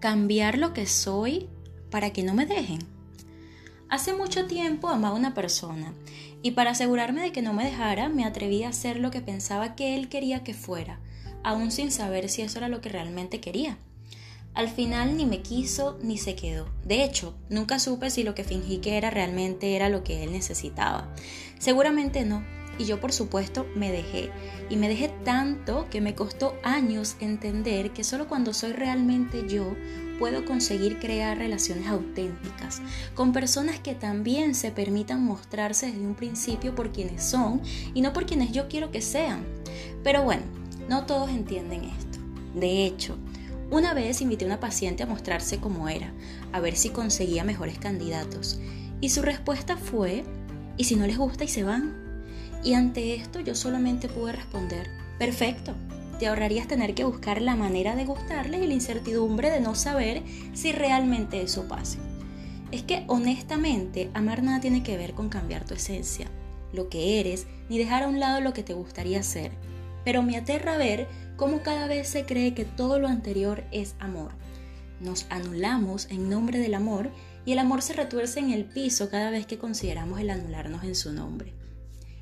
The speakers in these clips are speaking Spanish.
cambiar lo que soy para que no me dejen. Hace mucho tiempo amaba a una persona y para asegurarme de que no me dejara me atreví a hacer lo que pensaba que él quería que fuera, aún sin saber si eso era lo que realmente quería. Al final ni me quiso ni se quedó. De hecho, nunca supe si lo que fingí que era realmente era lo que él necesitaba. Seguramente no. Y yo por supuesto me dejé. Y me dejé tanto que me costó años entender que solo cuando soy realmente yo puedo conseguir crear relaciones auténticas con personas que también se permitan mostrarse desde un principio por quienes son y no por quienes yo quiero que sean. Pero bueno, no todos entienden esto. De hecho, una vez invité a una paciente a mostrarse como era, a ver si conseguía mejores candidatos. Y su respuesta fue, ¿y si no les gusta y se van? Y ante esto yo solamente pude responder, perfecto, te ahorrarías tener que buscar la manera de gustarles y la incertidumbre de no saber si realmente eso pase. Es que honestamente amar nada tiene que ver con cambiar tu esencia, lo que eres, ni dejar a un lado lo que te gustaría ser. Pero me aterra ver cómo cada vez se cree que todo lo anterior es amor. Nos anulamos en nombre del amor y el amor se retuerce en el piso cada vez que consideramos el anularnos en su nombre.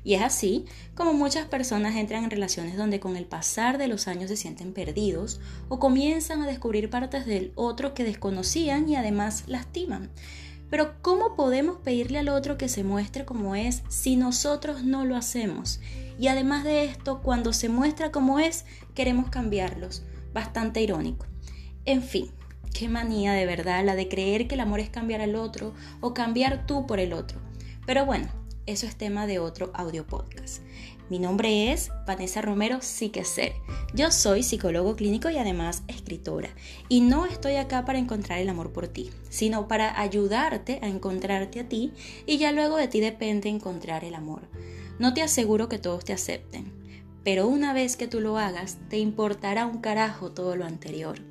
Y es así como muchas personas entran en relaciones donde con el pasar de los años se sienten perdidos o comienzan a descubrir partes del otro que desconocían y además lastiman. Pero ¿cómo podemos pedirle al otro que se muestre como es si nosotros no lo hacemos? Y además de esto, cuando se muestra como es, queremos cambiarlos. Bastante irónico. En fin, qué manía de verdad la de creer que el amor es cambiar al otro o cambiar tú por el otro. Pero bueno, eso es tema de otro audio podcast. Mi nombre es Vanessa Romero Ser. Yo soy psicólogo clínico y además escritora. Y no estoy acá para encontrar el amor por ti, sino para ayudarte a encontrarte a ti y ya luego de ti depende encontrar el amor. No te aseguro que todos te acepten, pero una vez que tú lo hagas, te importará un carajo todo lo anterior.